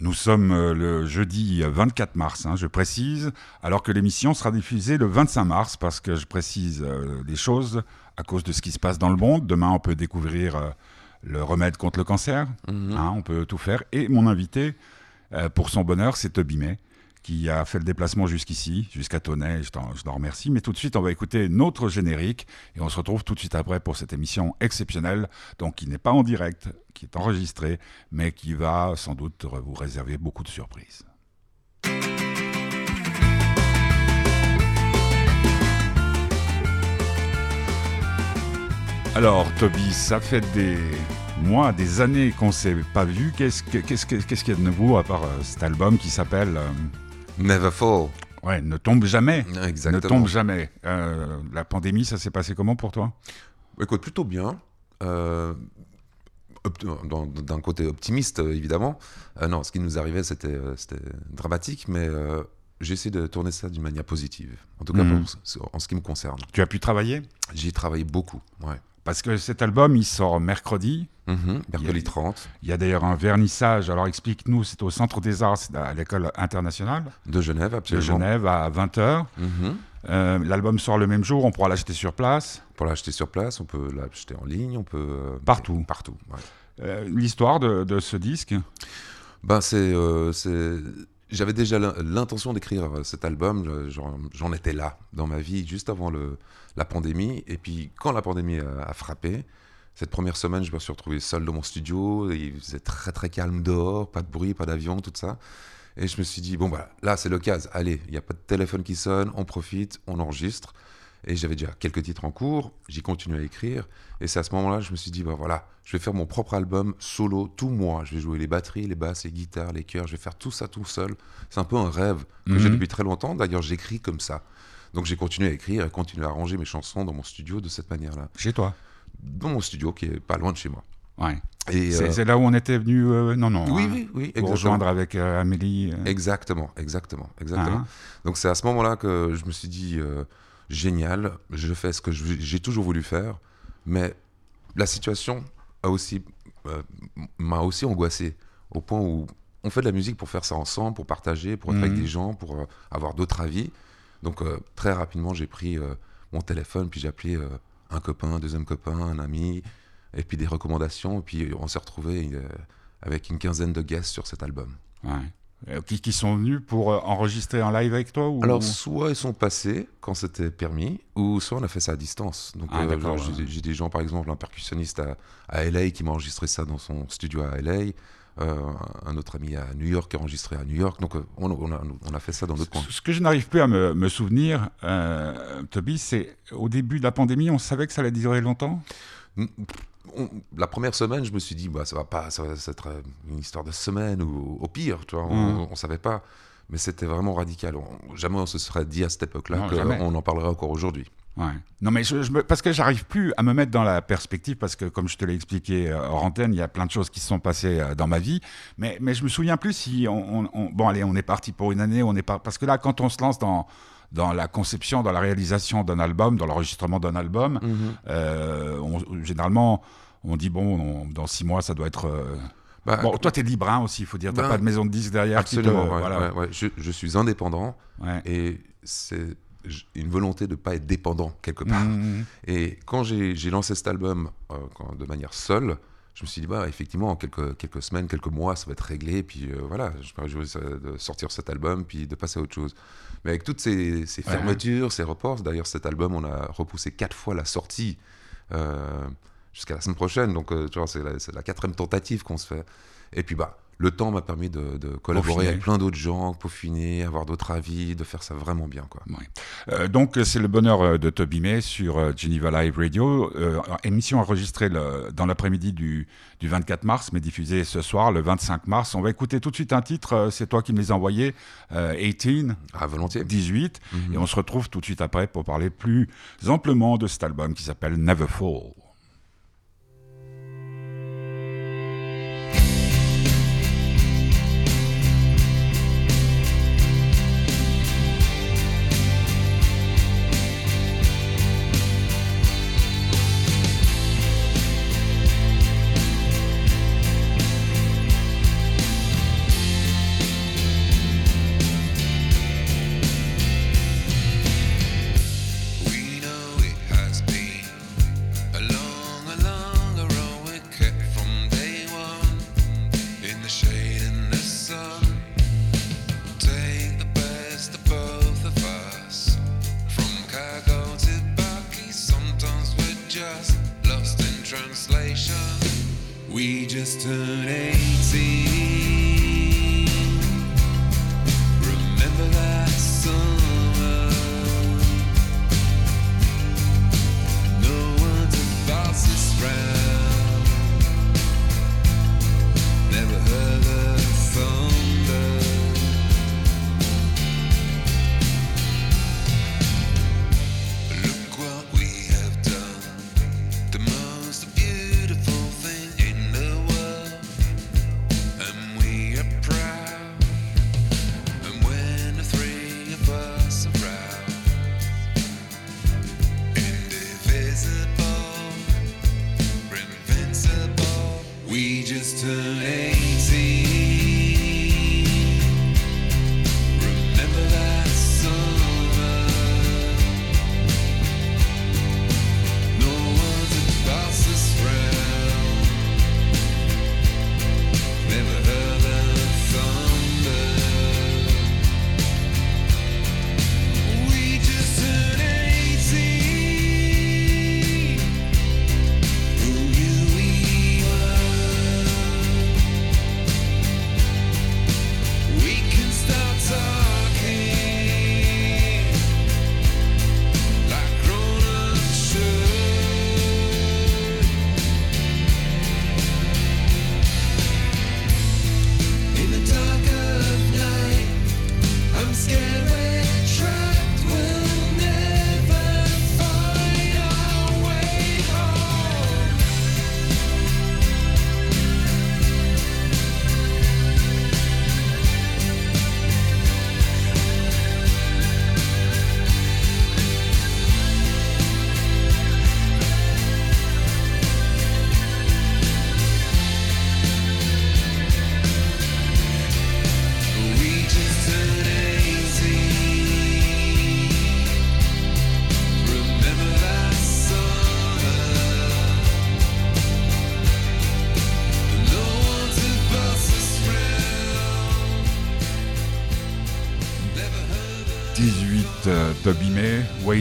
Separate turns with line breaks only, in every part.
Nous sommes euh, le jeudi 24 mars, hein, je précise, alors que l'émission sera diffusée le 25 mars, parce que je précise euh, des choses à cause de ce qui se passe dans le monde. Demain, on peut découvrir euh, le remède contre le cancer,
Mhm.
hein, on peut tout faire. Et mon invité, euh, pour son bonheur, c'est Toby May, qui a fait le déplacement jusqu'ici, jusqu'à Tonnet, je t'en remercie. Mais tout de suite, on va écouter notre générique, et on se retrouve tout de suite après pour cette émission exceptionnelle, donc qui n'est pas en direct, qui est enregistrée, mais qui va sans doute vous réserver beaucoup de surprises. Alors, Toby, ça fait des mois, des années qu'on ne s'est pas vu. Qu'est-ce que- qu'est-ce que- qu'est-ce qu'il y a de nouveau à part euh, cet album qui s'appelle euh,
Never Fall.
ouais, Ne tombe jamais
Exactement.
Ne tombe jamais. Euh, la pandémie, ça s'est passé comment pour toi?
Écoute, plutôt bien. Euh, dans- D'un côté optimiste, euh, évidemment. Euh, non, ce qui nous arrivait, c'était euh, dramatique, mais euh, j'ai essayé de tourner ça d'une manière positive. En tout cas,
Mhm.
pour- en ce qui me concerne.
Tu as pu travailler?
J'y ai travaillé beaucoup. Ouais.
Parce que cet album, il sort mercredi.
Mhm, Mercredi
Il y a-
30
Il y a d'ailleurs un vernissage. Alors explique-nous, c'est au Centre des Arts, c'est à l'école internationale
de Genève,
de
absolument.
Genève à 20h.
Mhm.
L'album sort le même jour, on pourra l'acheter sur place.
Pour l'acheter sur place, on peut l'acheter en ligne, on peut... euh,
Partout.
Partout, ouais.
Euh, L'histoire de, de ce disque?
Ben c'est, euh, c'est- j'avais déjà l'in- l'intention d'écrire euh, cet album. je- J'en, étais là dans ma vie juste avant la pandémie. Et puis quand la pandémie a, frappé, cette première semaine, je me suis retrouvé seul dans mon studio. il faisait très très calme dehors, pas de bruit, pas d'avion, tout ça. Et je me suis dit bon bah là c'est l'occasion. Allez, il n'y a pas de téléphone qui sonne, on profite, on enregistre. Et j'avais déjà quelques titres en cours, j'ai continué à écrire. Et c'est à ce moment-là, je me suis dit, bah voilà, je vais faire mon propre album solo, tout moi. Je vais jouer les batteries, les basses, les guitares, les chœurs. Je vais faire tout ça tout seul. C'est un peu un rêve que j'ai
Mhm.
depuis très longtemps. D'ailleurs, j'écris comme ça. Donc j'ai continué à écrire et continué à arranger mes chansons dans mon studio de cette manière-là.
chez toi?
Dans mon studio qui est pas loin de chez moi.
Ouais.
Et
C'est
euh,
c'est là où on était venu. euh, non, non.
oui,
hein,
oui, oui,
Pour rejoindre avec euh, Amélie. euh,
Exactement, exactement, exactement.
hein.
Donc c'est à ce moment-là que je me suis dit génial, je fais ce que j'ai toujours voulu faire, mais la situation a aussi euh, m'a aussi angoissé au point où on fait de la musique pour faire ça ensemble, pour partager, pour être avec
Mhm.
des gens, pour euh, avoir d'autres avis. Donc euh, très rapidement j'ai pris mon téléphone puis j'ai appelé un copain, un deuxième copain, un ami, et puis des recommandations, et puis on s'est retrouvé avec une quinzaine de guests sur cet album.
Ouais. Euh, qui, qui sont venus pour euh, enregistrer en live avec toi ou...
Alors, soit ils sont passés quand c'était permis, ou soit on a fait ça à distance. Donc,
Ah,
euh, j'ai des gens, par exemple, un percussionniste à, à LA qui m'a enregistré ça dans son studio à LA, euh, un autre ami à New York qui a enregistré à New York. Donc, on, on a, on a fait ça dans d'autres coins.
Ce ce que je n'arrive plus à me, me souvenir, euh, Toby, c'est au début de la pandémie, on savait que ça allait durer longtemps?
On- la première semaine, je me suis dit, bah, ça va pas, ça va être euh, une histoire de semaine ou au pire, tu vois, on,
Mhm.
on savait pas. Mais c'était vraiment radical. On- jamais on se serait dit à cette époque-là qu'on en parlerait encore aujourd'hui.
Ouais. Non, mais je, je me- parce que j'arrive plus à me mettre dans la perspective, parce que comme je te l'ai expliqué euh, hors antenne, il y a plein de choses qui se sont passées euh, dans ma vie, mais, mais je me souviens plus si on, on- on- bon allez, on est parti pour une année, on est pas parce que là, quand on se lance dans dans la conception, dans la réalisation d'un album, dans l'enregistrement d'un album, euh, on- généralement, on dit bon, on- dans six mois, ça doit être. euh,
Bah,
Bon, toi, t'es libre hein, aussi, il faut dire. T'as
Ben,
pas de maison de disques derrière. te-
Absolument, ouais,
voilà.
ouais, ouais. Je, je suis indépendant et c'est une volonté de ne pas être dépendant quelque part.
Mhm.
Et quand j'ai j'ai lancé cet album euh, quand- de manière seule, je me suis dit, bah, effectivement, en quelques, quelques semaines, quelques mois, ça va être réglé. Puis euh, voilà, je me réjouis de sortir cet album puis de passer à autre chose. Mais avec toutes ces, ces
Ouais.
fermetures, ces reports, d'ailleurs, cet album, on a repoussé quatre fois la sortie euh, jusqu'à la semaine prochaine. Donc, euh, tu vois, c'est la, c'est la quatrième tentative qu'on se fait. Et puis, bah, le temps m'a permis de, de collaborer
Peaufiner.
avec plein d'autres gens, peaufiner, avoir d'autres avis, de faire ça vraiment bien, quoi.
Ouais. Euh, donc, c'est le bonheur euh, de Toby May sur euh, Geneva Live Radio. Euh, émission enregistrée le- dans l'après-midi du, du 24 mars, mais diffusée ce soir, le 25 mars. On va écouter tout de suite un titre, euh, c'est toi qui me les as envoyés, euh, 18,
Ah, volontiers.
18.
Mhm.
Et on se retrouve tout de suite après pour parler plus amplement de cet album qui s'appelle Never Fall. We just turn 18.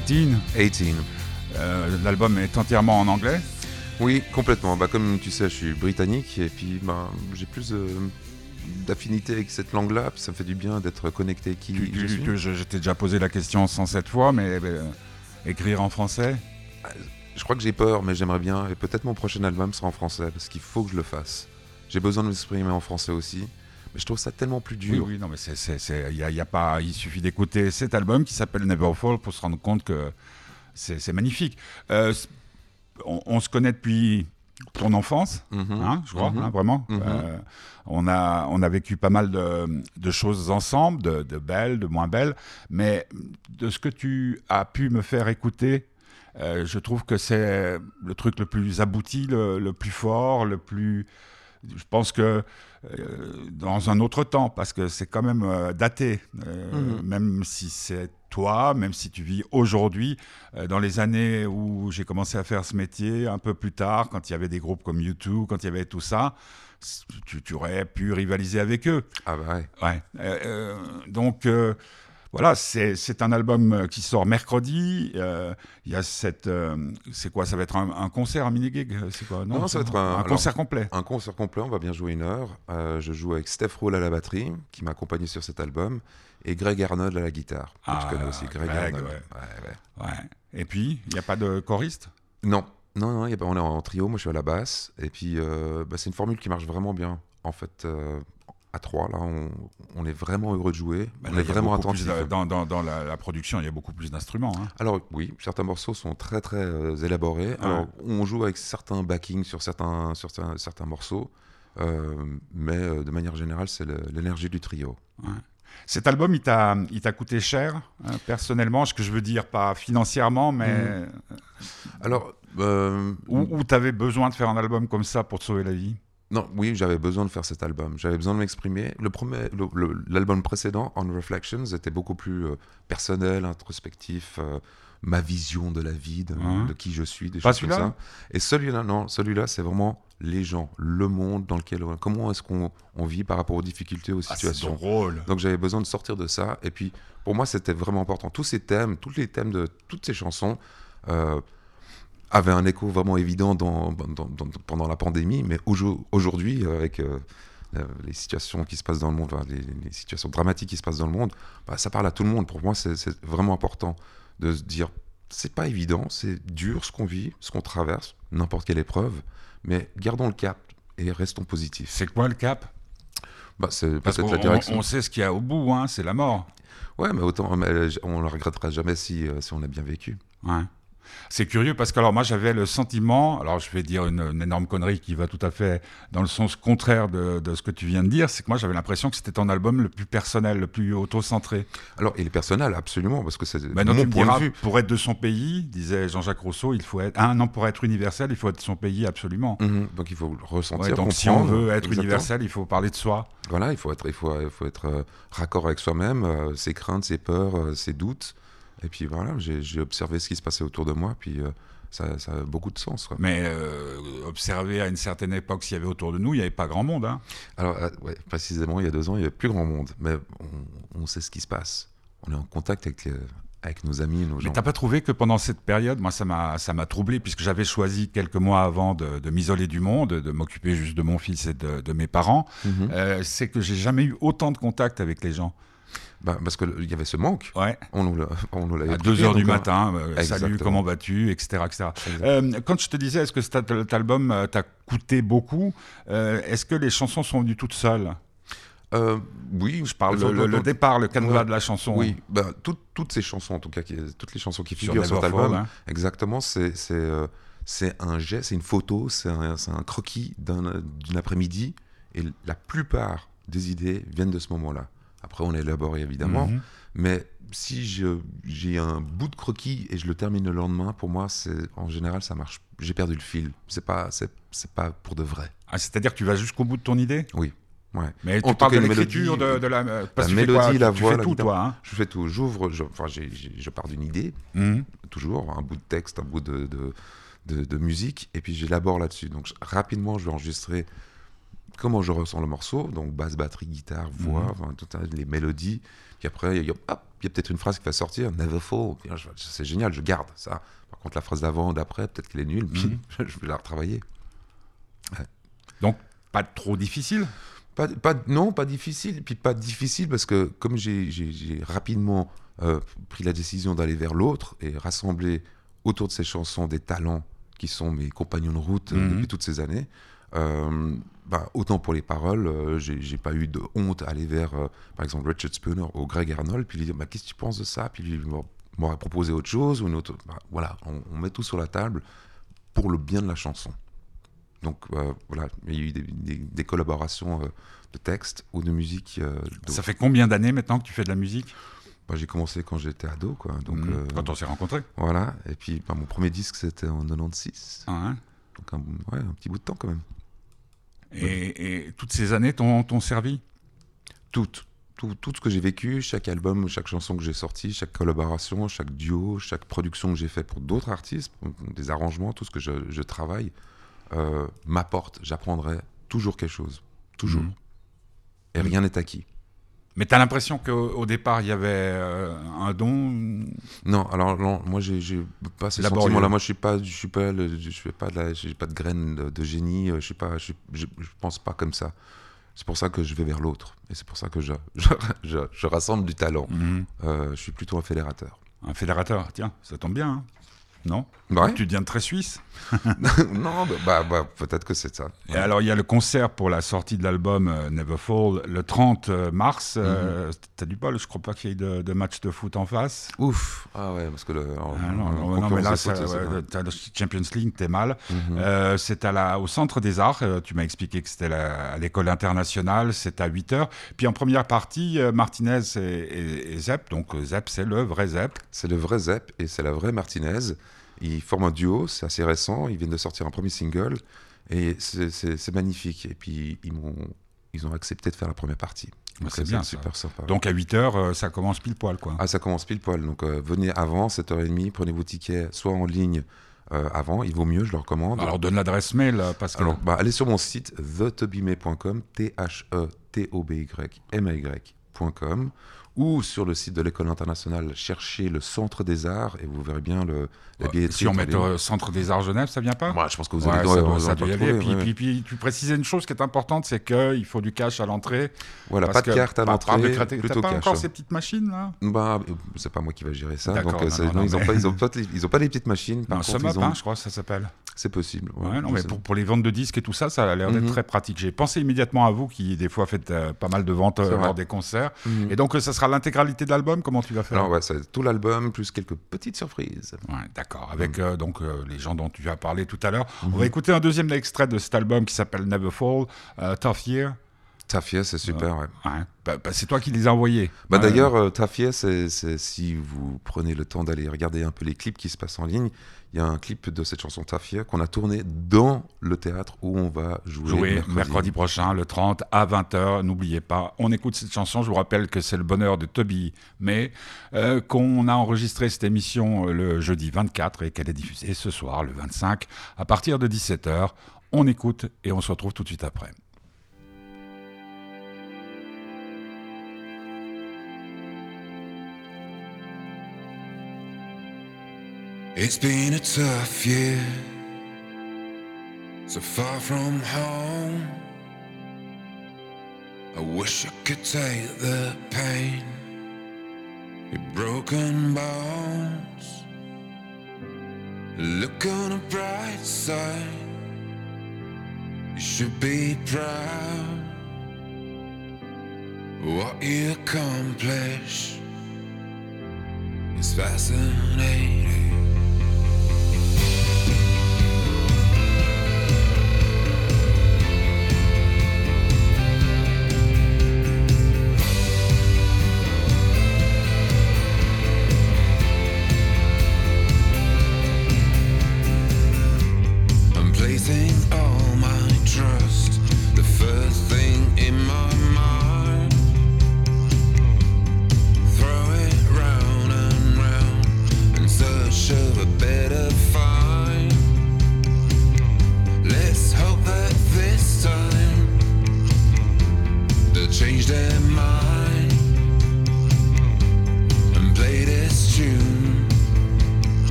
18.
18.
Euh, l'album est entièrement en anglais
Oui, complètement. Bah, comme tu sais, je suis britannique et puis bah, j'ai plus euh, d'affinité avec cette langue-là. Ça me fait du bien d'être connecté avec qui
tu, déjà posé la question 107 fois, mais euh, écrire en français?
Je crois que j'ai peur, mais j'aimerais bien. Et peut-être mon prochain album sera en français parce qu'il faut que je le fasse. J'ai besoin de m'exprimer en français aussi. Mais je trouve ça tellement plus
Oui,
dur.
oui, non, mais c'est, c'est, c'est- il y a, il y a pas, il suffit d'écouter cet album qui s'appelle Never Fall pour se rendre compte que c'est, magnifique. Euh, on, on se connaît depuis ton enfance,
Mhm.
hein, je crois,
Mhm.
hein, vraiment.
Mhm.
Euh, on a, on a vécu pas mal de, de choses ensemble, de, de belles, de moins belles, mais de ce que tu as pu me faire écouter. euh, je trouve que c'est le truc le plus abouti, le, le plus fort, le plus. Je pense que euh, dans un autre temps, parce que c'est quand même euh, daté, euh,
Mhm.
même si c'est toi, même si tu vis aujourd'hui, dans les années où j'ai commencé à faire ce métier, un peu plus tard, quand il y avait des groupes comme U2, quand il y avait tout ça, tu, tu aurais pu rivaliser avec eux.
Ah bah ouais.
Ouais. Donc voilà, c'est un album euh, qui sort mercredi. Euh, Il y a cette, euh, c'est quoi Ça va être un, un concert, un mini gig C'est quoi
Non, ça va être un-
concert complet.
Un concert complet, on va bien jouer une heure. Euh, je joue avec Steph Roll à la batterie, qui m'a accompagné sur cet album, et Greg Arnold à la guitare. que
Ah,
tu connais aussi, Greg,
Greg,
Arnold.
ouais.
Ouais, ouais.
Et puis, il n'y a pas de choriste?
Non, non, non, y a pas- on est en trio, moi je suis à la basse, et puis bah, c'est une formule qui marche vraiment bien. En fait, euh, à trois, là, on, on est vraiment heureux de jouer,
Bah,
on est vraiment
plus
attentif.
dans, dans- dans la, la production, il y a beaucoup plus d'instruments. hein.
Alors oui, certains morceaux sont très très euh, élaborés. Alors on joue avec certains backings sur certains, sur certains, certains morceaux, euh, mais euh, de manière générale, c'est l'énergie du trio.
Cet album, il t'a, il t'a coûté cher, hein, personnellement, ce que je veux dire, pas financièrement, mais
Alors, euh,
où, tu avais besoin de faire un album comme ça pour te sauver la vie?
Non, oui, j'avais besoin de faire cet album. J'avais besoin de m'exprimer. Le premier, l'album précédent, On Reflections, était beaucoup plus euh, personnel, introspectif, euh, ma vision de la vie, de,
Mhm.
de qui je suis, des
Pas
choses comme ça. Et celui-là, non, celui-là, c'est vraiment les gens, le monde dans lequel, on- comment est-ce qu'on on vit par rapport aux difficultés, aux
Ah,
situations.
drôle.
Donc j'avais besoin de sortir de ça. Et puis pour moi, c'était vraiment important. Tous ces thèmes, tous les thèmes de toutes ces chansons euh, avaient un écho vraiment évident dans, dans- dans- pendant la pandémie. Mais aujo- aujourd'hui, euh, avec euh, euh, les situations qui se passent dans le monde, les, les situations dramatiques qui se passent dans le monde, bah, ça parle à tout le monde. Pour moi, c'est vraiment important de se dire, c'est pas évident, c'est dur ce qu'on vit, ce qu'on traverse, n'importe quelle épreuve. Mais gardons le cap et restons positifs.
C'est quoi le cap?
Bah, c'est peut-être la direction.
on sait ce qu'il y a au bout, hein, c'est la mort.
Ouais, mais autant, mais, on ne le regrettera jamais si, si on a bien vécu.
Ouais. C'est curieux parce que alors moi j'avais le sentiment, alors je vais dire une, une énorme connerie qui va tout à fait dans le sens contraire de, de ce que tu viens de dire, c'est que moi j'avais l'impression que c'était ton album le plus personnel, le plus auto-centré.
Alors, il est personnel, absolument, parce que c'est
tu
mon point
diras,
de vue.
pour être de son pays, disait Jean-Jacques Rousseau, il faut être, ah non, pour être universel, il faut être de son pays absolument.
Mhm, donc, il faut le ressentir,
Ouais, donc si on veut être
Exactement.
universel, il faut parler de soi.
Voilà, il faut être, il faut, il faut être euh, raccord avec soi-même, euh, ses craintes, ses peurs, euh, ses doutes. Et puis voilà, j'ai observé ce qui se passait autour de moi, puis euh, ça, ça a beaucoup de sens. quoi.
Mais euh, observer à une certaine époque s'il y avait autour de nous, il n'y avait pas grand monde. Hein.
Alors, euh, ouais, précisément, il y a deux ans, il n'y avait plus grand monde, mais on, on sait ce qui se passe. On est en contact avec, avec nos amis, nos
Mais
gens.
t'as pas trouvé que pendant cette période, moi ça m'a troublé puisque j'avais choisi quelques mois avant de, de m'isoler du monde, de m'occuper juste de mon fils et de, de mes parents,
Mhm.
euh, c'est que j'ai jamais eu autant de contact avec les gens.
Bah, parce qu'il y avait ce manque.
Ouais.
On nous l'a- on nous l'avait
À
privé,
2 heures du
donc, euh,
matin, euh, salut, comment vas-tu, etc. etc. Euh, quand je te disais, est-ce que cet, album euh, t'a coûté beaucoup euh, Est-ce que les chansons sont venues toutes seules?
Euh, oui,
Je parle le, le- départ, le canevas
Ouais.
de la chanson.
Oui, ben, toutes- toutes ces chansons, en tout cas, qui- toutes les chansons qui figurent sur cet album,
hein.
exactement, c'est euh, un geste, c'est une photo, c'est un, un croquis d'un d'une après-midi, et la plupart des idées viennent de ce moment-là. Après, on élabore évidemment,
Mhm.
mais si j'ai un bout de croquis et je le termine le lendemain, pour moi, c'est en général, ça marche. J'ai perdu le fil. C'est pas, c'est pas pour de vrai.
Ah, C'est-à-dire que tu vas jusqu'au bout de ton idée?
Oui, ouais.
Mais
En
tu parles de l'écriture, de,
mélodie,
de la... euh,
la
tu fais
mélodie, la
Tu
voix,
fais
la
tout, toi. Hein
Je fais tout. J'ouvre, je, enfin, je pars d'une idée,
Mhm.
toujours un bout de texte, un bout de, de, de- de musique, et puis j'élabore là-dessus. Donc je- rapidement, je vais enregistrer comment je ressens le morceau, donc basse, batterie, guitare, voix,
Mhm.
les mélodies. Puis après, il y a, peut-être une phrase qui va sortir, Never Fall. C'est génial, je garde ça. Par contre, la phrase d'avant, d'après, peut-être qu'elle est nulle, puis
Mhm.
je vais la retravailler.
Donc, pas trop difficile?
Pas, pas- non, pas difficile. Puis pas difficile parce que comme j'ai rapidement euh, pris la décision d'aller vers l'autre et rassembler autour de ces chansons des talents qui sont mes compagnons de route euh,
Mhm.
depuis toutes ces années, euh, bah, autant pour les paroles, euh, j'ai pas eu de honte à aller vers, euh, par exemple, Richard Spooner ou Greg Arnold, puis lui dire bah, Qu'est-ce que tu penses de ça? Puis lui m'aurait- proposé autre chose. ou une autre... bah, voilà, on, on met tout sur la table pour le bien de la chanson. Donc euh, voilà, il y a eu des, des- des collaborations euh, de texte ou de musique.
Ça fait combien d'années maintenant que tu fais de la musique?
Bah, j'ai commencé quand j'étais ado, quoi. Donc euh,
Quand on s'est rencontrés
voilà. Et puis mon premier disque c'était en 96,
Hein
donc un, ouais, un petit bout de temps quand même.
Et, et toutes ces années t'ont servi?
Tout, tout, tout ce que j'ai vécu, chaque album, chaque chanson que j'ai sorti, chaque collaboration, chaque duo, chaque production que j'ai fait pour d'autres artistes, des arrangements, tout ce que je, je travaille euh, m'apporte. J'apprendrai toujours quelque chose, toujours.
Mhm.
Et rien n'est acquis.
Mais t'as l'impression qu'au au départ, il y avait euh, un don
Non, alors non, moi j'ai pas ce
Laborieux.
sentiment-là. Moi je suis pas, je suis pas, le- je fais pas de la, pas de graines de, de génie. euh, Je suis pas, je, je, je pense pas comme ça. C'est pour ça que je vais vers l'autre, et c'est pour ça que je, je, je, je rassemble du talent.
Mhm.
Euh, je suis plutôt un fédérateur.
Un fédérateur, tiens, ça tombe bien. hein. Non
Ouais.
Tu deviens très suisse.
non, bah, bah, bah, peut-être que c'est ça.
Et alors, il y a le concert pour la sortie de l'album euh, Never Fall le 30 mars. Euh, T'as du bol, je crois pas qu'il y ait de, de match de foot en face.
Ouf. Ah ouais, parce que le.
Ah non,
en
non, non, mais là, ça,
foot,
ouais, t'as le Champions League, t'es mal.
Mhm.
Euh, c'est à la, au Centre des Arts. euh, tu m'as expliqué que c'était à l'école internationale. C'est à 8 heures. Puis en première partie, euh, Martinez et, et- et Zepp. Donc euh, Zepp, c'est le vrai Zepp.
C'est le vrai Zep et c'est la vraie Martinez. Ils forment un duo, c'est assez récent. Ils viennent de sortir un premier single et c'est- magnifique. Et puis ils m'ont, ils ont accepté de faire la première partie. Donc,
c'est bien, ça.
super sympa.
Donc à 8 heures, euh, ça commence pile poil, quoi.
Ah, ça commence pile poil. Donc euh, venez avant 7h30, prenez vos tickets soit en ligne euh, avant, il vaut mieux, je le recommande.
Alors donne l'adresse mail.
Alors, bah, allez sur mon site thetobime.com, T-H-E-T-O-B-Y-M-A-Y.com, ou sur le site de l'école internationale, cherchez le Centre des Arts et vous verrez bien le, la billetterie.
si on met au Centre des Arts Genève, ça vient pas?
Moi, je pense que vous
Ouais,
allez ouais,
doit, ça doit y
le
aller. Puis,
ouais.
puis, puis tu précisais une chose qui est importante, c'est qu'il faut du cash à l'entrée.
Voilà, pas de carte à l'entrée, plutôt
pas
cash.
encore ces petites machines là?
Bah, euh, c'est pas moi qui va gérer ça. Donc, euh,
non,
c'est-
non,
non, ils n'ont
mais-
pas, ils ont pas, les- ils ont pas les petites machines.
Un sum up, hein, je crois ça s'appelle.
C'est possible. ouais,
Ouais, non, mais pour, pour les ventes de disques et tout ça, ça a l'air d'être
Mhm.
très pratique. J'ai pensé immédiatement à vous qui, des fois, faites euh, pas mal de ventes euh, lors des concerts.
Mhm.
Et donc, euh, ça sera l'intégralité de l'album Comment tu vas faire
Alors, ouais, c'est tout l'album plus quelques petites surprises.
Ouais, D'accord. Avec euh, donc euh, les gens dont tu as parlé tout à l'heure. On va écouter un deuxième extrait de cet album qui s'appelle Never Fall, euh, Tough Year.
Tafia, c'est super. ouais.
Ouais. Bah, bah, c'est toi qui les as envoyés.
Bah. D'ailleurs, euh, Tafia, c'est si vous prenez le temps d'aller regarder un peu les clips qui se passent en ligne, il y a un clip de cette chanson Tafia qu'on a tourné dans le théâtre où on va jouer,
jouer mercredi. prochain, le 30 à 20h. N'oubliez pas, on écoute cette chanson. Je vous rappelle que c'est le bonheur de Toby May, euh, qu'on a enregistré cette émission euh, le jeudi 24 et qu'elle est diffusée ce soir, le 25, à partir de 17h. On écoute et on se retrouve tout de suite après.
It's been a tough year, so far from home. I wish I could take the pain, your broken bones. Look on the bright side, you should be proud. What you accomplish is fascinating.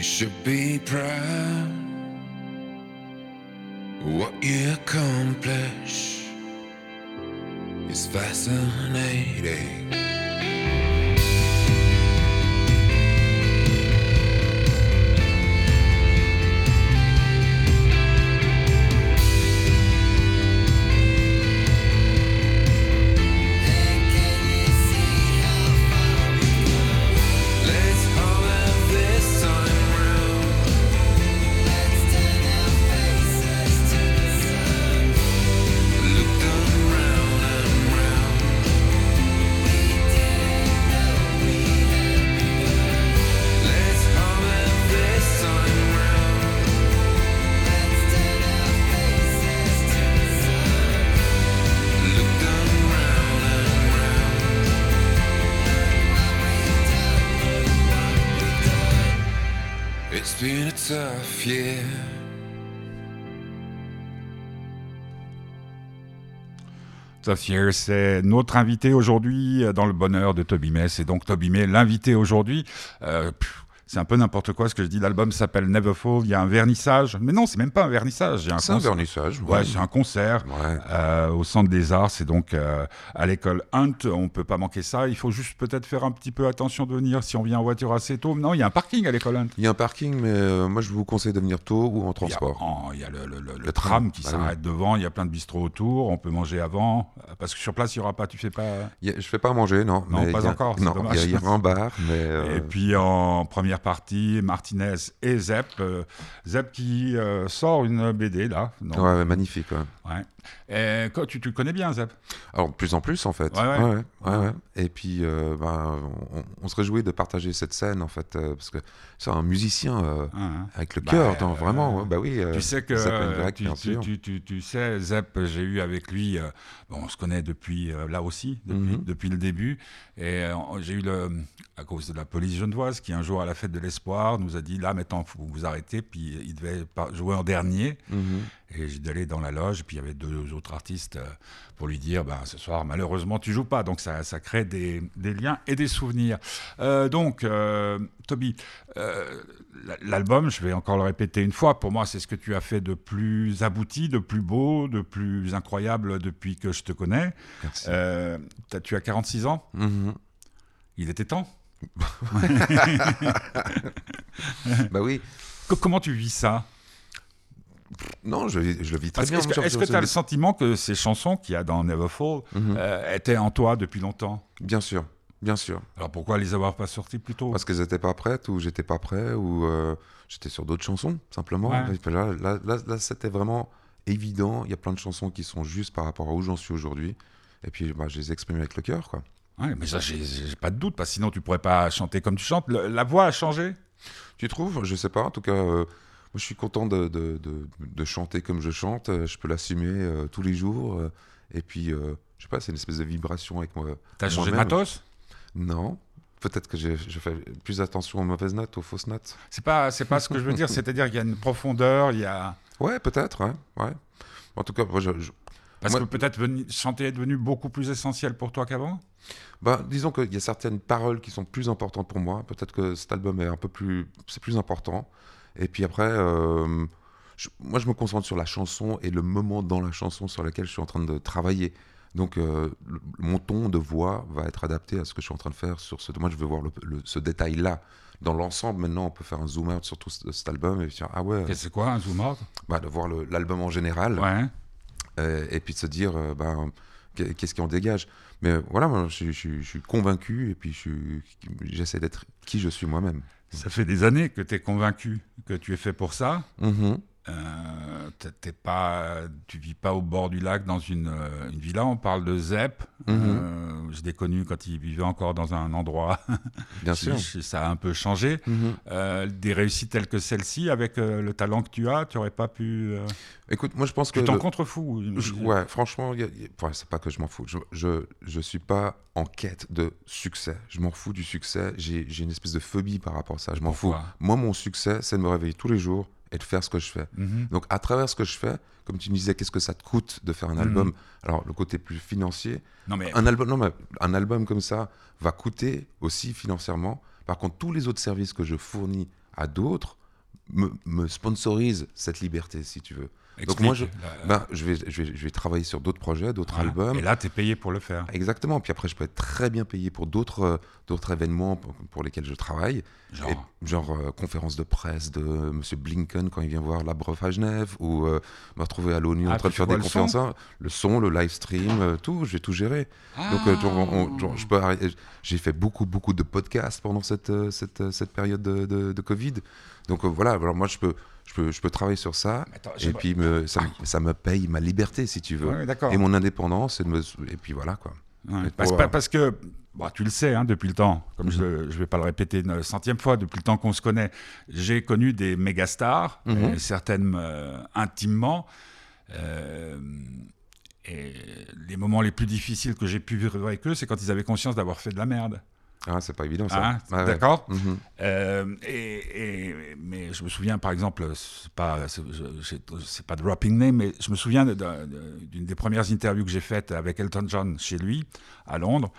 You should be proud what you accomplish. is fascinating.
C'est notre invité aujourd'hui euh, dans le bonheur de Toby May. C'est donc Toby May, l'invité aujourd'hui. Euh, c'est un peu n'importe quoi ce que je dis. L'album s'appelle Neverfall. Il y a un vernissage. Mais non, c'est même pas un vernissage. A
C'est un
concert.
vernissage.
Ouais, c'est un concert
Ouais.
euh, au Centre des Arts. C'est donc euh, à l'école Hunt. On peut pas manquer ça. Il faut juste peut-être faire un petit peu attention de venir si on vient en voiture assez tôt. Non, il y a un parking à l'école Hunt.
Il y a un parking, mais euh, moi je vous conseille de venir tôt ou en
Il y a,
transport.
en- il y a le, le- le- le
Le
tram, qui
bah
s'arrête devant. Il y a plein de bistrots autour. On peut manger avant. Parce que sur place, il y aura pas. Tu fais pas.
A- je fais pas manger, non.
Non,
mais
pas
a-
encore,
Non, il y, a- y aura un bar, mais.
Et puis en première partie, Martinez et Zepp. euh, Zepp qui euh, sort une BD là. Non?
ouais, ouais, magnifique. ouais.
Ouais. Et, quoi, tu, tu connais bien Zepp
Alors, de plus en plus, en fait.
Ouais, ouais.
ouais, ouais, ouais. Et puis, euh, ben, on, on se réjouit de partager cette scène, en fait, euh, parce que c'est un musicien euh,
Hein, hein.
avec le
Bah,
cœur,
euh,
vraiment. ouais, bah oui. euh,
Tu sais que euh,
grec,
tu, tu- tu- sais, Zepp, j'ai eu avec lui, euh, bon, on se connaît depuis euh, là aussi, depuis,
Mhm.
depuis le début. Et euh, j'ai eu le, à cause de la police genevoise, qui un jour à la fête de l'espoir nous a dit là maintenant, faut vous arrêter. Puis il devait jouer en dernier.
Mhm.
Et aller dans la loge, puis il y avait deux autres artistes euh, pour lui dire ben, ce soir, malheureusement, tu joues pas. Donc ça, ça crée des, des liens et des souvenirs. Euh, donc, euh, Toby, euh, l'album, je vais encore le répéter une fois, pour moi, c'est ce que tu as fait de plus abouti, de plus beau, de plus incroyable depuis que je te connais.
Merci.
Tu as 46 ans
Mhm.
Il était temps.
bah oui.
Co- comment tu vis ça?
Non, je, je le vis très bien.
est-ce que tu as le sentiment que ces chansons qu'il y a dans Neverfall euh, étaient en toi depuis longtemps?
Bien sûr, bien sûr.
Alors pourquoi les avoir pas sortis plus tôt?
Parce qu'elles n'étaient pas prêtes, ou j'étais pas prêt, ou euh, j'étais sur d'autres chansons, simplement.
Ouais.
Là, là, là, là, c'était vraiment évident. Il y a plein de chansons qui sont juste par rapport à où j'en suis aujourd'hui. Et puis, bah, je les ai exprimées avec le cœur, quoi.
Ouais, mais ça, j'ai pas de doute, parce que sinon tu pourrais pas chanter comme tu chantes. Le- la voix a changé?
Tu trouves? Je sais pas. En tout cas, euh, je suis content de, de, de- de chanter comme je chante. Euh, Je peux l'assumer euh, tous les jours. euh, et puis, euh, je sais pas, c'est une espèce de vibration avec moi.
T'as changé de matos?
Non. Peut-être que j'ai- je fais plus attention aux mauvaises notes, aux fausses notes.
C'est pas, c'est pas ce que je veux dire. C'est-à-dire qu'il y a une profondeur, il y a
Ouais, peut-être, ouais. ouais. En tout cas, moi, je, je-
parce
Moi-
que peut-être chanter est devenu beaucoup plus essentiel pour toi qu'avant?
bah, disons qu'il y a certaines paroles qui sont plus importantes pour moi. Peut-être que cet album est un peu plus, c'est plus important. Et puis après, euh, je- moi, je me concentre sur la chanson et le moment dans la chanson sur lequel je suis en train de travailler. Donc, euh, le- mon ton de voix va être adapté à ce que je suis en train de faire sur ce. Moi, je veux voir le- le- ce détail-là. Dans l'ensemble, maintenant, on peut faire un zoom out sur tout ce- cet album et dire ah ouais,
Et C'est quoi un zoom out?
Bah, de voir l'album en général.
Ouais.
Euh, et puis de se dire qu'est- qu'est-ce qui en dégage? Mais voilà, moi, je, suis- je suis- je suis convaincu et puis je j'essaie d'être qui je suis moi-même.
Ça fait des années que tu es convaincu que tu es fait pour ça.
Mhm.
Euh, t'es- pas, tu vis pas au bord du lac dans une, euh, une villa. On parle de Zepp.
Mhm.
Euh, je l'ai connu quand il vivait encore dans un endroit.
Bien sûr.
Ça a un peu changé.
Mhm.
Euh, des réussites telles que celle-ci, avec le talent que tu as, tu n'aurais pas pu.
Écoute, moi je pense que.
Tu t'en
le-
contrefous.
je- ouais, franchement, a- ouais, c'est pas que je m'en fous. Je, je, je suis pas en quête de succès. Je m'en fous du succès. J'ai une espèce de phobie par rapport à ça. Je m'en fous. Moi, mon succès, c'est de me réveiller tous les jours et de faire ce que je fais.
Mhm.
Donc à travers ce que je fais, comme tu me disais, qu'est-ce que ça te coûte de faire un album? Alors le côté plus financier,
Non, mais
un album, non, mais un album comme ça va coûter aussi financièrement. Par contre, tous les autres services que je fournis à d'autres me, me sponsorisent cette liberté, si tu veux. Donc moi, je,
là,
ben, je, vais, je, vais, je vais travailler sur d'autres projets, d'autres
voilà.
albums.
Et là, tu es payé pour le faire.
Exactement. Puis après, je peux être très bien payé pour d'autres euh, d'autres événements pour, pour lesquels je travaille.
Genre,
genre euh, conférence de presse de Monsieur Blinken quand il vient voir la Brof à Genève ou euh, me retrouver à l'ONU
Ah,
en train de faire des
le
conférences.
son
hein. Le son, le live stream, euh, tout, je vais tout gérer. Donc, euh, genre, on- genre, je peux j'ai fait beaucoup, beaucoup de podcasts pendant cette, euh, cette, cette période de, de- de Covid. Donc voilà, alors moi je peux, je, peux, je peux travailler sur ça.
Attends,
Et puis me- ça, me- ça me paye ma liberté, si tu veux.
Ouais,
et mon indépendance. Et, de me, et puis voilà quoi.
Ouais, parce,
pour,
pas-
euh,
parce que, bah, tu le sais, hein, depuis le temps, comme je ne vais pas le répéter une centième fois, depuis le temps qu'on se connaît, j'ai connu des méga stars,
Mhm.
et certaines euh, intimement. euh, et les moments les plus difficiles que j'ai pu vivre avec eux, c'est quand ils avaient conscience d'avoir fait de la merde.
Ah, c'est pas évident ça.
Hein,
ouais.
D'accord
Mhm.
Euh, et, et- mais je me souviens, par exemple, c'est pas, c'est pas dropping name, mais je me souviens d'une des premières interviews que j'ai faites avec Elton John chez lui, à Londres.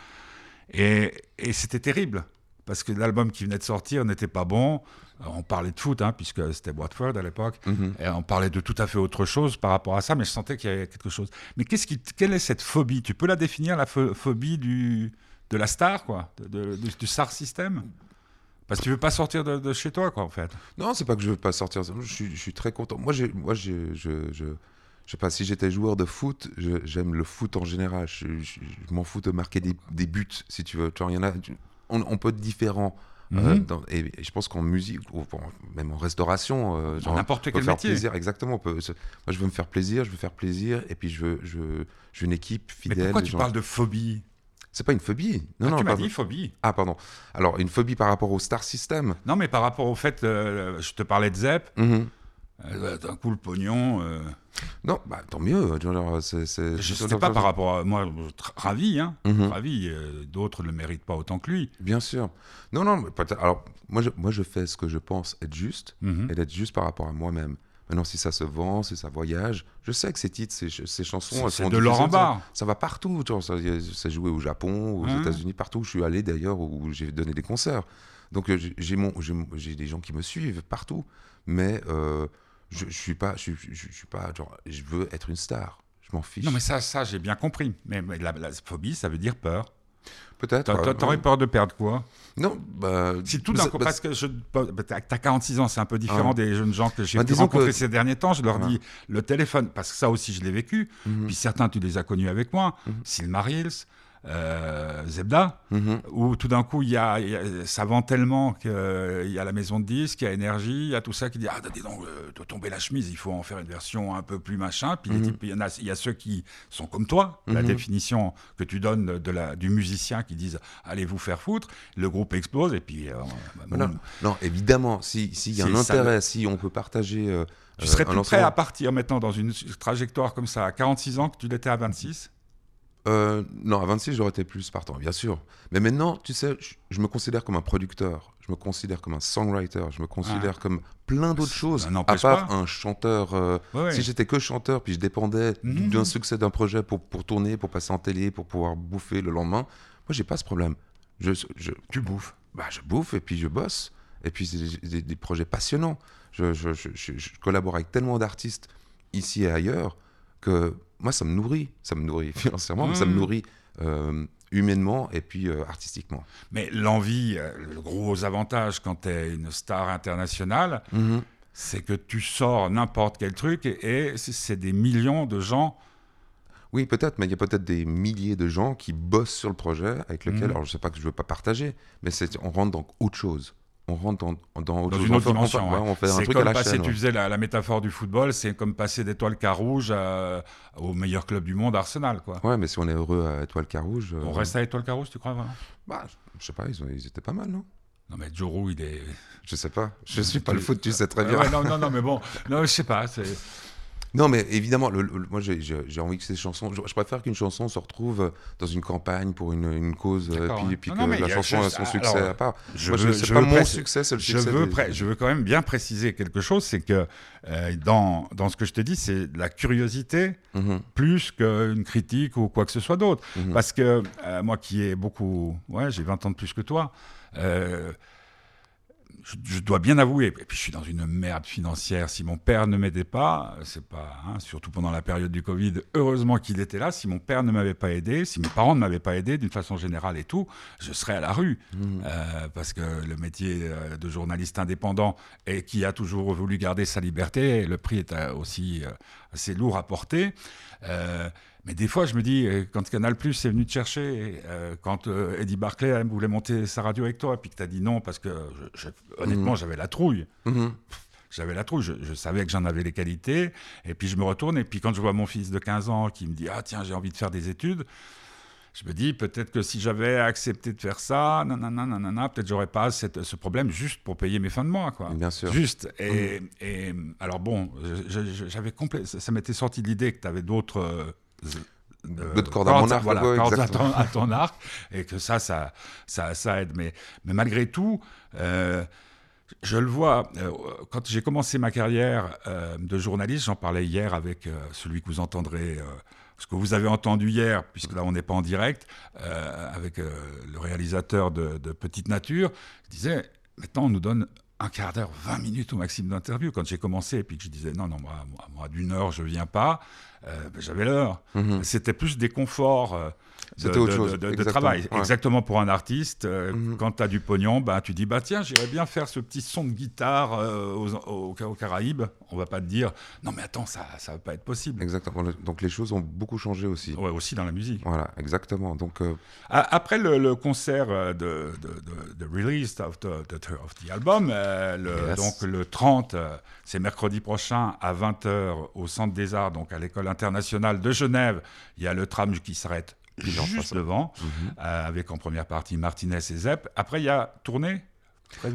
Et, et c'était terrible, parce que l'album qui venait de sortir n'était pas bon. Euh, On parlait de foot, hein, puisque c'était Watford à l'époque.
Mhm.
Et on parlait de tout à fait autre chose par rapport à ça, mais je sentais qu'il y avait quelque chose. Mais qu'est-ce qui, quelle est cette phobie? Tu peux la définir, la pho- phobie du, de la star, quoi, de- de- du, star system Parce que tu veux pas sortir de, de chez toi, quoi, en fait.
Non, c'est pas que je veux pas sortir. Je suis, je suis très content. Moi, moi, je, je, je sais pas si j'étais joueur de foot. j'aime le foot en général. Je, m'en fous de marquer des, des buts, si tu veux. Genre, y en a. On, on peut être différent. euh,
Mhm.
dans- et, et je pense qu'en musique, ou bon, même en restauration, euh, genre,
n'importe
on peut
quel
faire
métier.
plaisir. Exactement. on peut- moi, je veux me faire plaisir. Je veux faire plaisir. Et puis, je veux, je, je veux une équipe
Mais
fidèle.
pourquoi tu parles de phobie?
C'est pas une phobie. Non,
Ah,
non.
Tu m'as dit phobie.
Ah, pardon. Alors, une phobie par rapport au star system.
Non, mais par rapport au fait, euh, je te parlais de Zep,
Mhm.
euh, d'un coup le pognon. euh,
Non, bah, tant mieux. genre, c'est, c'est,
je
c'est-
sais pas par rapport à moi, ravi, hein,
Mhm.
ravi. euh, D'autres ne le méritent pas autant que lui.
Bien sûr. Non, non, mais alors, moi je, moi, je fais ce que je pense être juste
Mhm.
et d'être juste par rapport à moi-même. Maintenant, si ça se vend, si ça voyage, je sais que ces titres, ces, ch- ces chansons,
C'est-
elles
c'est
sont
de l'or en
diffusées, ça-. Ça, va partout. Genre, ça, y a- c'est joué au Japon, aux
Hein.
États-Unis, partout où je suis allé d'ailleurs, où j'ai donné des concerts. Donc, euh, j'ai- j'ai mon- j'ai mon- j'ai des gens qui me suivent partout, mais euh, je, je suis pas, je, je- je suis pas, genre, je veux être une star. Je m'en fiche.
Non, mais ça, ça j'ai bien compris. Mais, mais la, la phobie, ça veut dire peur.
Peut-être. Euh,
T'aurais peur de perdre quoi?
Non, bah,
Si tout
bah,
d'un coup,
bah,
parce que je, bah, t'as t'as 46 ans, c'est un peu différent
Ah.
des jeunes gens que j'ai
Bah, que-
ces derniers temps. Je leur
Voilà.
dis le téléphone, parce que ça aussi je l'ai vécu.
Mhm.
Puis certains, tu les as connus avec moi. Silmar Hills, euh, Zebda,
Mhm.
où tout d'un coup, il y a, y a- ça vend tellement qu'il y a la maison de disques, il y a Énergie, il y a tout ça qui dit Ah, dis donc, euh, tomber la chemise, il faut en faire une version un peu plus machin. Puis
Mhm.
il y, a, y a ceux qui sont comme toi, la
Mhm.
définition que tu donnes de la, du musicien qui disent Allez vous faire foutre? Le groupe explose et puis. euh, bah, bon,
Non, évidemment, si- s'il y a un
ça,
intérêt, si on peut partager. euh,
tu
euh,
serais plus prêt à partir maintenant dans une trajectoire comme ça à 46 ans que tu l'étais à 26
Euh, non, à 26, j'aurais été plus partant, bien sûr. Mais maintenant, tu sais, je, je me considère comme un producteur, je me considère comme un songwriter, je me considère comme plein d'autres choses, à part
pas.
un chanteur. euh,
Ouais, ouais.
Si j'étais que chanteur, puis je dépendais
Mhm.
d'un succès d'un projet pour, pour tourner, pour passer en télé, pour pouvoir bouffer le lendemain, moi, j'ai pas ce problème. Je, je,
Tu bouffes.
bah, je bouffe et puis je bosse. Et puis, c'est des, des- des projets passionnants. Je, je- je- je- je collabore avec tellement d'artistes ici et ailleurs que moi, ça me nourrit. Ça me nourrit financièrement, mais ça me
Mhm.
nourrit euh, humainement et puis euh, artistiquement.
Mais l'envie, euh, le gros avantage quand tu es une star internationale, c'est que tu sors n'importe quel truc et, et c'est- des millions de gens.
Oui, peut-être, mais il y a peut-être des milliers de gens qui bossent sur le projet avec lequel,
Mhm.
alors je sais pas que je veux pas partager, mais on rentre dans autre chose. On rentre dans,
une autre dimension.
fait- ouais,
ouais.
on fait un à
comme
la
passer,
chaîne.
tu faisais la, la métaphore du football, c'est comme passer d'étoile Carouge à- au meilleur club du monde, Arsenal. Quoi.
Ouais, mais si on est heureux à Étoile Carouge. euh,
On reste à étoile Carouge, tu crois vraiment?
Bah, je sais pas, ils, ont- ils étaient pas mal, non?
Non, mais Joe Roux, il est.
Je sais pas. Je suis pas le foot, tu sais très bien.
ouais, non, non, non, mais bon, non, je sais pas.
Non, mais évidemment, le- le- moi j'ai- envie que ces chansons. Je, je préfère qu'une chanson se retrouve dans une campagne pour une, une cause, euh, puis, puis
Non,
que
non,
la chanson a
juste-
son succès
alors,
à part.
Je
moi,
veux-
je, c'est
je
pas
veux
mon succès, c'est le
Je
succès.
veux,
des-
pré- je veux quand même bien préciser quelque chose, c'est que euh, dans, dans ce que je te dis, c'est de la curiosité
Mhm,
plus qu'une critique ou quoi que ce soit d'autre.
mhm.
Parce que euh, moi qui ai beaucoup, ouais, j'ai 20 ans de plus que toi, euh, je, je dois bien avouer, et puis je suis dans une merde financière. Si mon père ne m'aidait pas, c'est pas, hein, surtout pendant la période du Covid, heureusement qu'il était là. Si mon père ne m'avait pas aidé, si mes parents ne m'avaient pas aidé d'une façon générale et tout, je serais à la rue.
Mhm.
Euh, parce que le métier euh, de journaliste indépendant et qui a toujours voulu garder sa liberté, le prix est euh, aussi assez lourd à porter. Euh, mais des fois, je me dis, euh, quand Canal Plus est venu te chercher, euh, quand euh, Eddie Barclay voulait monter sa radio avec toi, et puis que tu as dit non, parce que je- je- honnêtement,
Mhm.
j'avais la trouille.
Mhm.
J'avais la trouille, je, je savais que j'en avais les qualités, et puis je me retourne, et puis quand je vois mon fils de 15 ans qui me dit Ah, tiens, j'ai envie de faire des études, je me dis peut-être que si j'avais accepté de faire ça, nanana, nanana, peut-être j'aurais pas cette- ce problème juste pour payer mes fins de mois, quoi.
Bien sûr.
Juste. Et, et, alors bon, j'avais ça, ça m'était sorti de l'idée que tu avais d'autres. Euh,
D'autres cordes à mon arc,
voilà, cordes à ton, à ton arc, et que ça, ça, ça, ça aide. Mais, mais malgré tout, euh, je le vois, euh, quand j'ai commencé ma carrière euh, de journaliste, j'en parlais hier avec celui que vous entendrez, ce que vous avez entendu hier, puisque là on n'est pas en direct, avec le réalisateur de, de Petite Nature, je disais, maintenant on nous donne un quart d'heure, 20 minutes au maximum d'interview. Quand j'ai commencé, et puis que je disais, non, non, moi, moi, moi, d'une heure, je viens pas, euh, ben, j'avais l'heure.
Mhm.
C'était plus des conforts euh, de,
C'était autre chose,
de- de
exactement,
travail.
ouais.
Exactement pour un artiste. euh,
Mhm.
Quand tu as du pognon, bah, tu dis bah, tiens, j'irais bien faire ce petit son de guitare euh, aux, aux- aux Caraïbes. On va pas te dire non, mais attends, ça ne va pas être possible.
Exactement. Donc les choses ont beaucoup changé aussi.
Ouais, aussi dans la musique.
Voilà, exactement. Donc euh,
Après le, le concert de, de, release of the, the- of the album, le-
Yes.
donc le 30, euh, c'est mercredi prochain à 20h au Centre des Arts, donc à l'École internationale de Genève. Il y a le tram qui s'arrête juste devant,
mhm.
euh, avec en première partie Martinez et Zepp. Après, il y a tournée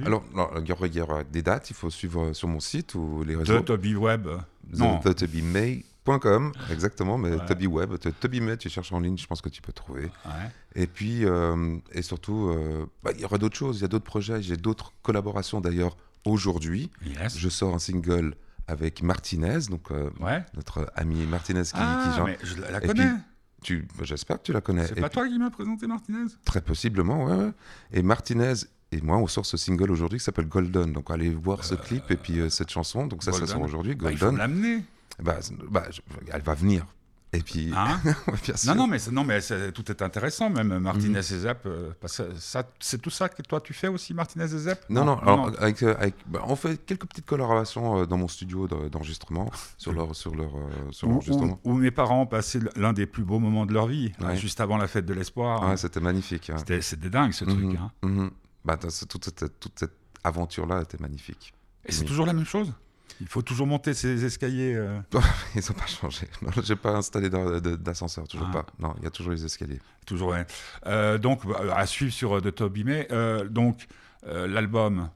alors, non, il y aura- des dates. Il faut suivre sur mon site ou les réseaux.
Toby Webb.
The-
Non.
TheTobyMay.com, exactement, mais
Ouais.
Toby Web, tu cherches en ligne, je pense que tu peux trouver.
Ouais.
Et puis, euh, et surtout, euh, bah, il y aura d'autres choses, il y a d'autres projets, j'ai d'autres collaborations d'ailleurs aujourd'hui.
Yes.
Je sors un single avec Martinez, donc euh,
Ouais.
notre ami Martinez qui,
Ah,
qui genre-
mais je la connais.
Tu, j'espère que tu la connais.
C'est pas toi qui m'as présenté Martinez?
Très possiblement, ouais, ouais. Et Martinez et moi, on sort ce single aujourd'hui qui s'appelle Golden. Donc allez voir ce clip et puis euh, cette chanson. Donc ça, ça
Golden.
sort aujourd'hui,
Bah, il faut
Golden.
l'amener.
Bah, bah, elle va venir. Et puis,
Hein
bien sûr.
Non, non, mais, non, mais tout est intéressant, même Martinez et Zepp. euh, c'est tout ça que toi tu fais aussi, Martinez et Zepp?
Non, non, alors, Avec, euh, avec- bah, on fait quelques petites collaborations euh, dans mon studio de- d'enregistrement sur leur, sur leur, euh, sur
Où, où- où mes parents passé l'un des plus beaux moments de leur vie, hein, juste avant la fête de l'espoir.
Ouais, c'était magnifique. hein.
C'était dingue ce truc.
Mhm,
hein.
mhm. Bah, toute, cette, toute cette aventure-là était magnifique.
Et c'est toujours la même chose? Il faut toujours monter ces escaliers. euh,
Ils n'ont pas changé. Non, j'ai pas installé d'a- de- d'ascenseur, toujours
Ah.
pas. Non, il y a toujours les escaliers.
toujours. ouais. Euh, donc, bah, à suivre sur euh, The Toby May. Euh, donc, l'album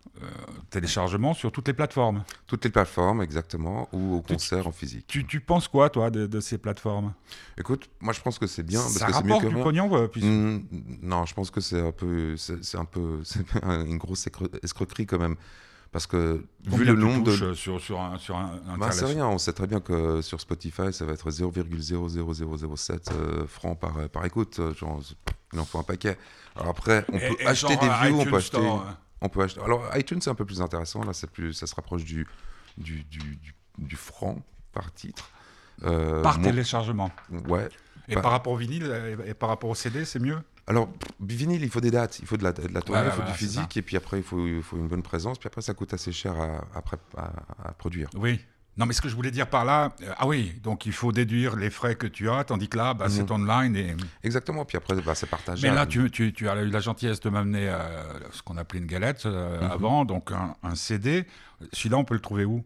téléchargement sur toutes les plateformes.
Toutes les plateformes, exactement, ou au
Tu-
concert en physique.
Tu, tu penses quoi, toi, de, de ces plateformes?
Écoute, moi je pense que c'est bien, parce
Ça
que c'est mieux que
du
rien.
pognon puis-
Mm, non, je pense que c'est un peu, c'est un peu, c'est une grosse escro- escroquerie quand même, parce que vu le nombre de,
euh, sur, sur un, sur un, un
bah, c'est rien. On sait très bien que sur Spotify, ça va être 0,00007 euh, francs par, par écoute. euh, Genre, il en faut un paquet. Alors après, on
Et-
peut
et
acheter des
euh,
views, on peut acheter,
Store, euh,
on peut acheter. Alors iTunes c'est un peu plus intéressant. Là, plus, ça se rapproche du du, du, du, du franc par titre. Euh,
par
mon-
téléchargement.
Ouais.
Et
Bah-
par rapport au vinyle euh, et par rapport au CD, c'est mieux?
Alors, vinyle, il faut des dates, il faut de la, de la tournée,
Ouais,
il faut
ouais,
du physique, et puis après, il faut, il faut une bonne présence, puis après, ça coûte assez cher à, à, à produire.
Oui. Non, mais ce que je voulais dire par là, euh, ah oui, donc il faut déduire les frais que tu as, tandis que là, bah,
Mhm.
c'est online. Et...
Exactement, puis après, bah, c'est partagé.
Mais là, tu, tu- tu as eu la gentillesse de m'amener euh, ce qu'on appelait une galette euh,
Mhm.
avant, donc un, un CD. Celui-là, on peut le trouver où?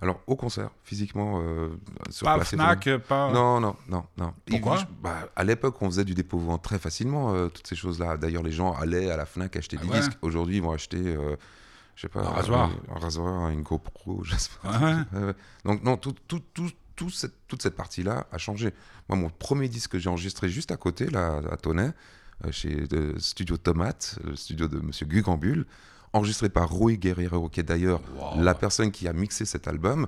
Alors, au concert, physiquement, euh, sur
Pas
place,
Fnac, pas.
évidemment. Non, non, non, non.
Pourquoi
je- bah, À l'époque, on faisait du dépôt très facilement, euh, toutes ces choses-là. D'ailleurs, les gens allaient à la Fnac acheter
Ah
des
ouais.
disques. Aujourd'hui, ils vont acheter, euh, je sais pas,
Un rasoir.
euh, un rasoir, une GoPro, j'espère.
Ouais.
Ouais, ouais. Donc, non, tout, tout, tout, tout cette, toute cette partie-là a changé. Moi, mon premier disque que j'ai enregistré juste à côté, là, à Tonnet, euh, chez le Studio Tomate, le studio de Monsieur Gugambule, enregistré par Rui Guerrero, qui est d'ailleurs
Wow.
la personne qui a mixé cet album,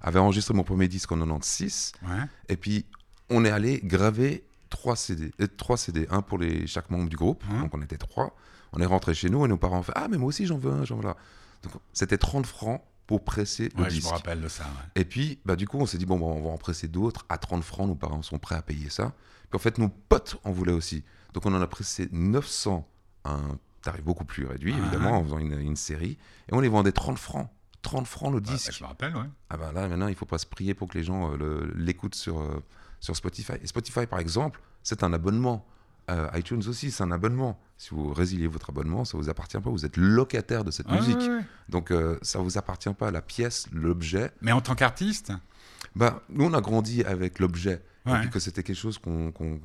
avait enregistré mon premier disque en 96.
Ouais.
Et puis, on est allé graver trois CD, euh, trois CD, un pour les, chaque membre du groupe.
Mhm.
Donc, on était trois. On est rentré chez nous et nos parents ont fait Ah, mais moi aussi, j'en veux un, j'en veux un. Donc, c'était 30 francs pour presser le
Ouais, je
disque.
me rappelle de ça. ouais.
Et puis, bah, du coup, on s'est dit Bon, bah, on va en presser d'autres. À 30 francs, nos parents sont prêts à payer ça. Puis, en fait, nos potes en voulaient aussi. Donc, on en a pressé 900 à un tarif beaucoup plus réduit,
Ah.
évidemment, en faisant une, une série. Et on les vendait 30 francs. 30 francs le
Ouais,
disque.
je me rappelle, ouais.
Ah ben là, maintenant, il faut pas se prier pour que les gens euh, le- l'écoutent sur, euh, sur Spotify. Et Spotify, par exemple, c'est un abonnement. Euh, iTunes aussi, c'est un abonnement. Si vous résiliez votre abonnement, ça vous appartient pas. Vous êtes locataire de cette musique.
ouais, ouais.
Donc, ça vous appartient pas. La pièce, l'objet.
Mais en tant qu'artiste,
Bah, nous, on a grandi avec l'objet. Et
Ouais.
puis que c'était quelque chose qu'on qu'on-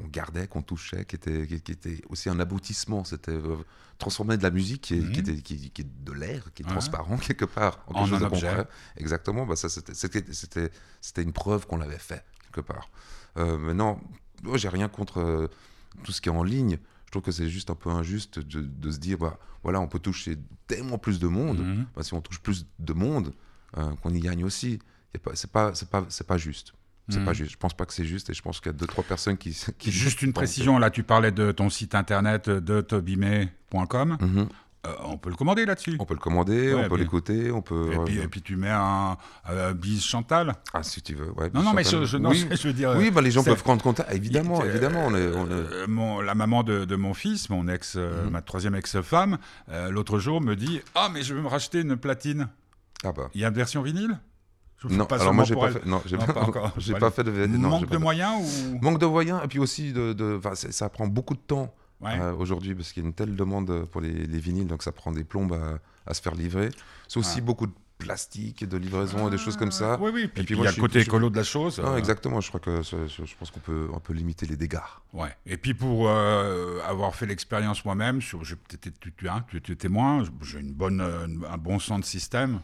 qu'on- gardait, qu'on touchait, qui était, qui, qui était aussi un aboutissement. C'était euh, transformer de la musique qui est,
Mhm.
qui était- qui- qui est de l'air, qui est
Ouais.
transparent quelque part,
En
quelque chose
un
de
objet.
concret. Exactement. Bah, ça, c'était- une preuve qu'on l'avait fait quelque part. Euh, maintenant, moi, j'ai rien contre euh, tout ce qui est en ligne. Je trouve que c'est juste un peu injuste de, de se dire, bah, voilà, on peut toucher tellement plus de monde.
Mhm.
Bah, si on touche plus de monde, euh, qu'on y gagne aussi. Pas- C'est pas, pas juste. C'est
Mhm.
pas juste. Je pense pas que c'est juste et je pense qu'il y a deux trois personnes qui. qui
Juste une précision, là tu parlais de ton site internet de tobimé.com.
Mhm.
Euh, on peut le commander là-dessus.
On peut le commander,
Ouais,
on peut l'écouter, on peut.
Et puis,
euh,
et puis tu mets un, un bise Chantal.
Ah, si tu veux. Ouais,
Non, non, mais je, je, non,
oui,
je veux dire.
oui bah, les gens peuvent prendre contact. Évidemment,
Euh,
évidemment. On est, on est-
euh, mon- la maman de, de mon fils, mon ex, euh,
Mhm.
ma troisième ex-femme, euh, l'autre jour me dit Ah, mais je vais me racheter une platine.
Ah bah.
Il y a une version vinyle?
Non,
pas
alors moi j'ai pas
elle.
fait. Non, j'ai pas,
pas
j'ai fait de. non,
Manque de moyens ou
Manque de moyens et puis aussi de. de- ça prend beaucoup de temps
Ouais.
euh, aujourd'hui parce qu'il y a une telle demande pour les, les vinyles, donc ça prend des plombes à, à se faire livrer. C'est aussi
Ouais.
beaucoup de plastique, de livraison et des choses comme ça.
Oui, oui. Puis,
puis
puis
moi,
il y a le côté
je
écolo de la chose. Euh,
exactement. Je crois que je pense qu'on peut, on peut limiter les dégâts.
Ouais. Et puis pour euh, avoir fait l'expérience moi-même, tu, tu, hein, tu étais témoin, j'ai une bonne, euh, une- un bon son de système.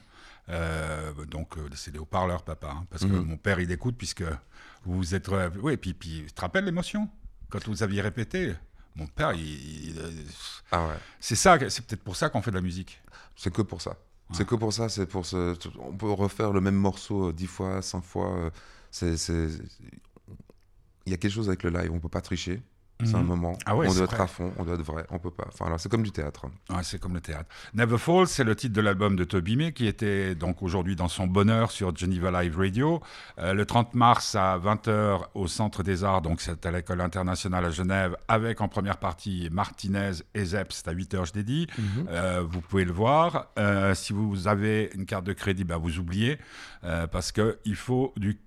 Euh, donc euh, c'est des haut-parleurs, papa, hein, parce que
Mhm.
mon père il écoute puisque vous êtes. oui, et puis, puis tu te rappelles l'émotion? Quand vous aviez répété. Mon père, il, il- euh,
Ah ouais.
c'est ça, c'est peut-être pour ça qu'on fait de la musique.
C'est que pour ça. C'est que pour ça. C'est pour ce. On peut refaire le même morceau dix fois, cinq fois. C'est. c'est- Il y a quelque chose avec le live. On peut pas tricher. C'est un
Mhm.
moment.
Ah ouais,
on doit être
vrai.
à fond. On doit être vrai. On peut pas. Enfin, alors, c'est comme du théâtre.
Ouais, c'est comme le théâtre. Never Fall, c'est le titre de l'album de Toby May qui était donc aujourd'hui dans son bonheur sur Geneva Live Radio. Euh, le 30 mars à 20h au Centre des Arts, donc c'est à l'école internationale à Genève, avec en première partie Martinez et Zepp, c'est à 8h je l'ai dit. Euh, vous pouvez le voir. Euh, si vous avez une carte de crédit, bah, vous oubliez, parce qu'il faut du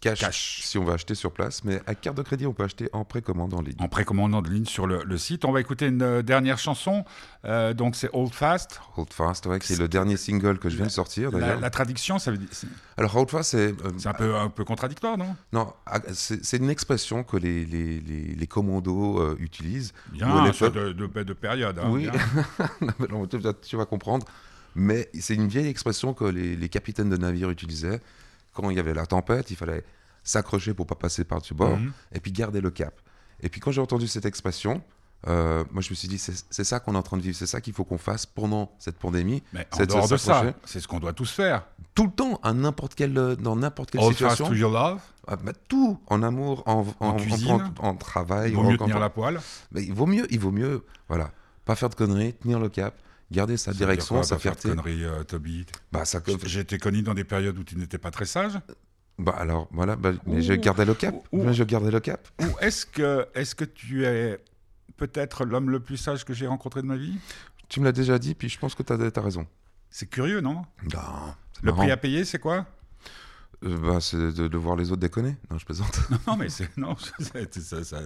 Cash,
Cash.
Si on va acheter sur place, mais à carte de crédit, on peut acheter en précommande en ligne.
en précommande en ligne sur le, le site. On va écouter une euh, dernière chanson, Euh, donc c'est Old Fast.
Hold Fast, ouais, qui est le dernier single que je viens de sortir
La, la traduction, ça veut dire... c'est-
Alors Hold Fast, c'est euh,
C'est un peu, un peu contradictoire, non?
Non, ah, c'est c'est une expression que les les, les, les commandos euh, utilisent.
Bien,
les
c'est
peuples-
de, de, de période. hein,
Oui. Non, tu, vas- tu vas comprendre. Mais c'est une vieille expression que les, les capitaines de navires utilisaient. Quand il y avait la tempête, il fallait s'accrocher pour pas passer par-dessus bord
Mhm.
et puis garder le cap. Et puis quand j'ai entendu cette expression, euh, moi je me suis dit, c'est ça qu'on est en train de vivre, c'est ça qu'il faut qu'on fasse pendant cette pandémie.
Mais en dehors de ça, c'est ce qu'on doit tous faire.
Tout le temps, à n'importe quelle, dans n'importe quelle
All
situation.
to your love,
Ah, bah, tout, en amour, en, en,
cuisine.
en- en travail.
il vaut
en-
mieux
en-
tenir la poêle.
Mais il vaut mieux, il vaut mieux, voilà, pas faire de conneries, tenir le cap, garder sa
Ça
direction,
quoi,
sa
pas faire de
fierté.
conneries, euh, Toby
Bah, ça,
J'ai été connu dans des périodes où tu n'étais pas très sage.
bah alors, voilà, bah, mais je gardais le cap.
Ouh.
Mais je gardais le cap.
Ou est-ce que, est que tu es peut-être l'homme le plus sage que j'ai rencontré de ma vie?
Tu me l'as déjà dit, puis je pense que tu as, raison.
C'est curieux, non?
Non,
Le
marrant.
prix à payer, c'est quoi?
Euh, bah, c'est de, de voir les autres déconner. Non, je plaisante.
Non, mais c'est non. ça- ça-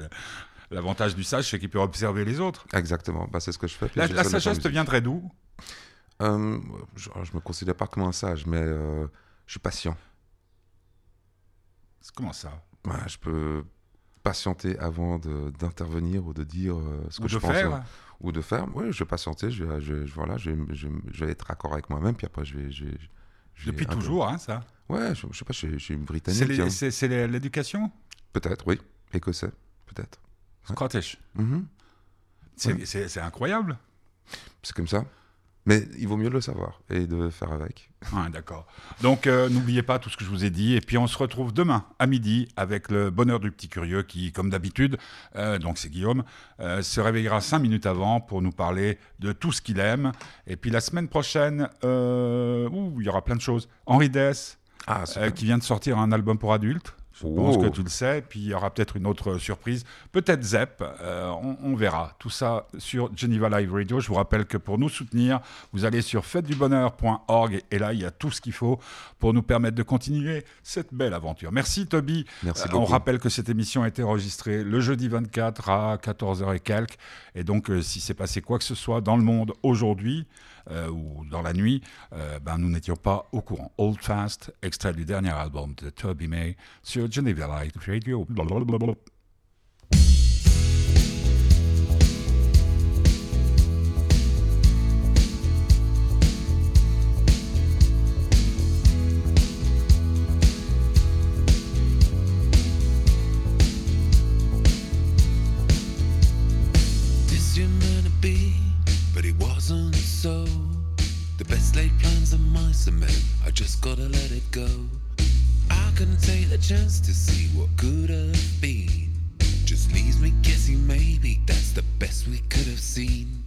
L'avantage du sage, c'est qu'il peut observer les autres.
Exactement, bah, c'est ce que je fais.
La, sagesse te viendrait d'où?
Euh, je, je me considère pas comme un sage, mais euh, je suis patient.
Comment ça?
Ouais, je peux patienter avant d'intervenir ou de dire euh, ce que je pense.
faire
ou de faire. Oui, je vais patienter, je vais, je, je- voilà, je, vais- je, je vais être accord avec moi-même, puis après, je vais, je
Depuis
peu-
toujours, hein, ça?
Ouais, je, sais pas, je, suis-
C'est
britannique. hein.
c'est l'éducation?
Peut-être, oui. Écossais, peut-être.
Scottish.
Mhm.
C'est incroyable.
C'est comme ça. Mais il vaut mieux le savoir et de faire avec.
D'accord. Donc, euh, n'oubliez pas tout ce que je vous ai dit. Et puis, on se retrouve demain à midi avec le bonheur du petit curieux qui, comme d'habitude, euh, donc c'est Guillaume, euh, se réveillera cinq minutes avant pour nous parler de tout ce qu'il aime. Et puis, la semaine prochaine, ouh, il y aura plein de choses. Henri Dess,
Ah,
qui vient de sortir un album pour adultes. Je pense
Oh.
que tu le sais. Puis il y aura peut-être une autre surprise. Peut-être Zep. euh, on, on verra. Tout ça sur Geneva Live Radio. Je vous rappelle que pour nous soutenir, vous allez sur fêtedubonheur.org et là, il y a tout ce qu'il faut pour nous permettre de continuer cette belle aventure. Merci Toby.
Merci
Euh, on rappelle que cette émission a été enregistrée le jeudi 24 à 14h et quelques. Et donc, euh, si s'est passé quoi que ce soit dans le monde aujourd'hui euh, ou dans la nuit, euh, ben, nous n'étions pas au courant. Old Fast, extrait du dernier album de Toby May sur Geneva Live Radio. Blablabla.
I just gotta let it go. I couldn't take the chance to see what could have been. Just leaves me guessing maybe that's the best we could have seen.